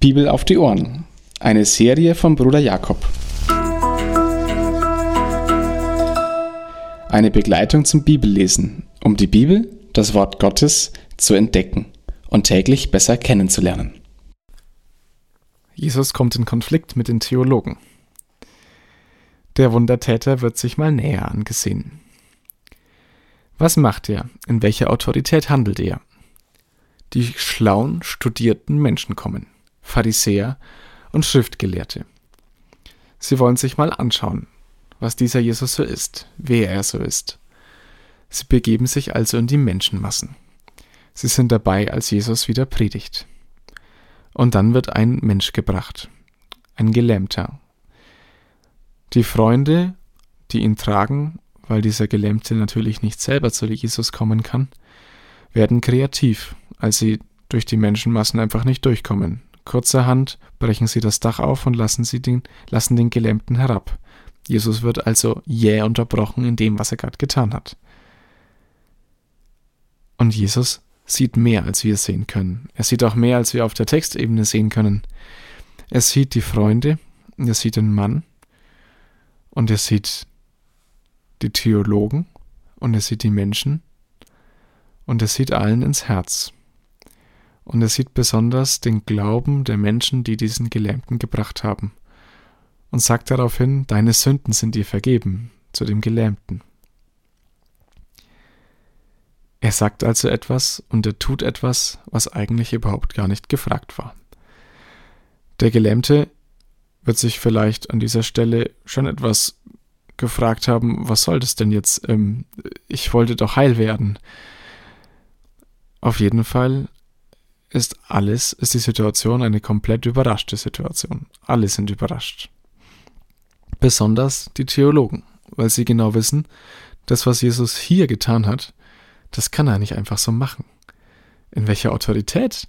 Bibel auf die Ohren. Eine Serie von Bruder Jakob. Eine Begleitung zum Bibellesen, um die Bibel, das Wort Gottes, zu entdecken und täglich besser kennenzulernen. Jesus kommt in Konflikt mit den Theologen. Der Wundertäter wird sich mal näher angesehen. Was macht er? In welcher Autorität handelt er? Die schlauen, studierten Menschen kommen. Pharisäer und Schriftgelehrte. Sie wollen sich mal anschauen, was dieser Jesus so ist, wer er so ist. Sie begeben sich also in die Menschenmassen. Sie sind dabei, als Jesus wieder predigt. Und dann wird ein Mensch gebracht, ein Gelähmter. Die Freunde, die ihn tragen, weil dieser Gelähmte natürlich nicht selber zu Jesus kommen kann, werden kreativ, als sie durch die Menschenmassen einfach nicht durchkommen. Kurzerhand brechen sie das Dach auf und lassen, sie den, lassen den Gelähmten herab. Jesus wird also jäh unterbrochen in dem, was er gerade getan hat. Und Jesus sieht mehr, als wir sehen können. Er sieht auch mehr, als wir auf der Textebene sehen können. Er sieht die Freunde, er sieht den Mann und er sieht die Theologen und er sieht die Menschen und er sieht allen ins Herz und er sieht besonders den Glauben der Menschen, die diesen Gelähmten gebracht haben, und sagt daraufhin, Deine Sünden sind dir vergeben, zu dem Gelähmten. Er sagt also etwas und er tut etwas, was eigentlich überhaupt gar nicht gefragt war. Der Gelähmte wird sich vielleicht an dieser Stelle schon etwas gefragt haben, was soll das denn jetzt? Ähm, ich wollte doch heil werden. Auf jeden Fall ist alles, ist die Situation eine komplett überraschte Situation. Alle sind überrascht. Besonders die Theologen, weil sie genau wissen, das, was Jesus hier getan hat, das kann er nicht einfach so machen. In welcher Autorität?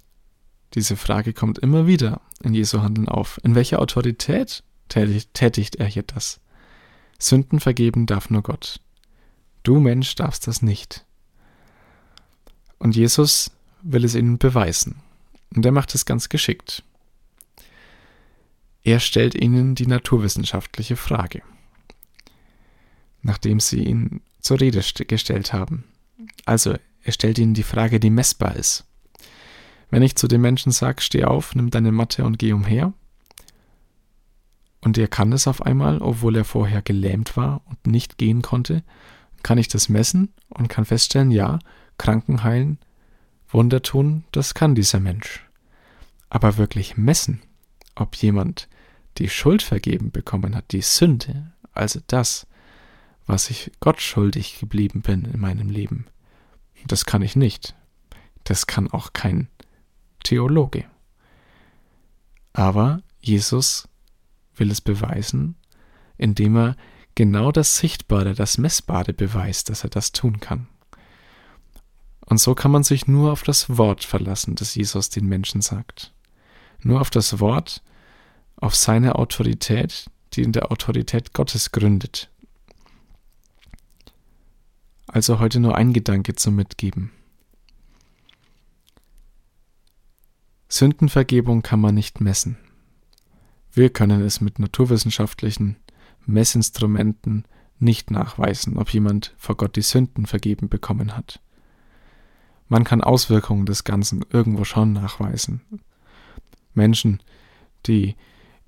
Diese Frage kommt immer wieder in Jesu Handeln auf. In welcher Autorität tätigt er hier das? Sünden vergeben darf nur Gott. Du Mensch darfst das nicht. Und Jesus will es ihnen beweisen. Und er macht es ganz geschickt. Er stellt ihnen die naturwissenschaftliche Frage, nachdem sie ihn zur Rede gestellt haben. Also, er stellt ihnen die Frage, die messbar ist. Wenn ich zu den Menschen sage, steh auf, nimm deine Matte und geh umher, und er kann es auf einmal, obwohl er vorher gelähmt war und nicht gehen konnte, kann ich das messen und kann feststellen, ja, Kranken heilen Wunder tun, das kann dieser Mensch. Aber wirklich messen, ob jemand die Schuld vergeben bekommen hat, die Sünde, also das, was ich Gott schuldig geblieben bin in meinem Leben, das kann ich nicht. Das kann auch kein Theologe. Aber Jesus will es beweisen, indem er genau das Sichtbare, das Messbare beweist, dass er das tun kann. Und so kann man sich nur auf das Wort verlassen, das Jesus den Menschen sagt. Nur auf das Wort, auf seine Autorität, die in der Autorität Gottes gründet. Also heute nur ein Gedanke zum Mitgeben. Sündenvergebung kann man nicht messen. Wir können es mit naturwissenschaftlichen Messinstrumenten nicht nachweisen, ob jemand vor Gott die Sünden vergeben bekommen hat. Man kann Auswirkungen des Ganzen irgendwo schon nachweisen. Menschen, die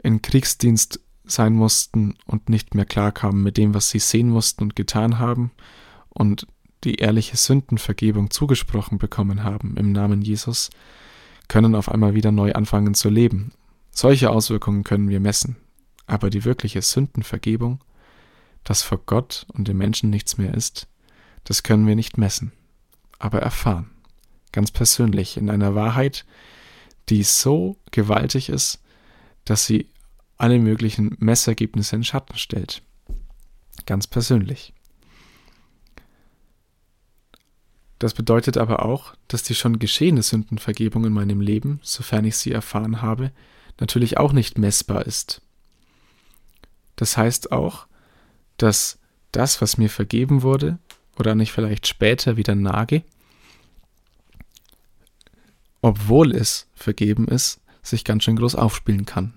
in Kriegsdienst sein mussten und nicht mehr klarkamen mit dem, was sie sehen mussten und getan haben und die ehrliche Sündenvergebung zugesprochen bekommen haben im Namen Jesus, können auf einmal wieder neu anfangen zu leben. Solche Auswirkungen können wir messen, aber die wirkliche Sündenvergebung, dass vor Gott und dem Menschen nichts mehr ist, das können wir nicht messen, aber erfahren ganz persönlich, in einer Wahrheit, die so gewaltig ist, dass sie alle möglichen Messergebnisse in Schatten stellt. Ganz persönlich. Das bedeutet aber auch, dass die schon geschehene Sündenvergebung in meinem Leben, sofern ich sie erfahren habe, natürlich auch nicht messbar ist. Das heißt auch, dass das, was mir vergeben wurde, oder nicht vielleicht später wieder nage, obwohl es vergeben ist, sich ganz schön groß aufspielen kann.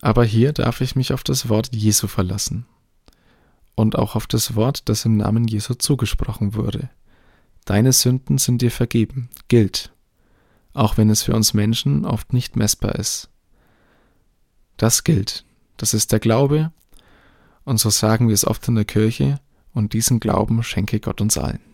Aber hier darf ich mich auf das Wort Jesu verlassen und auch auf das Wort, das im Namen Jesu zugesprochen wurde. Deine Sünden sind dir vergeben, gilt, auch wenn es für uns Menschen oft nicht messbar ist. Das gilt, das ist der Glaube, und so sagen wir es oft in der Kirche, und diesen Glauben schenke Gott uns allen.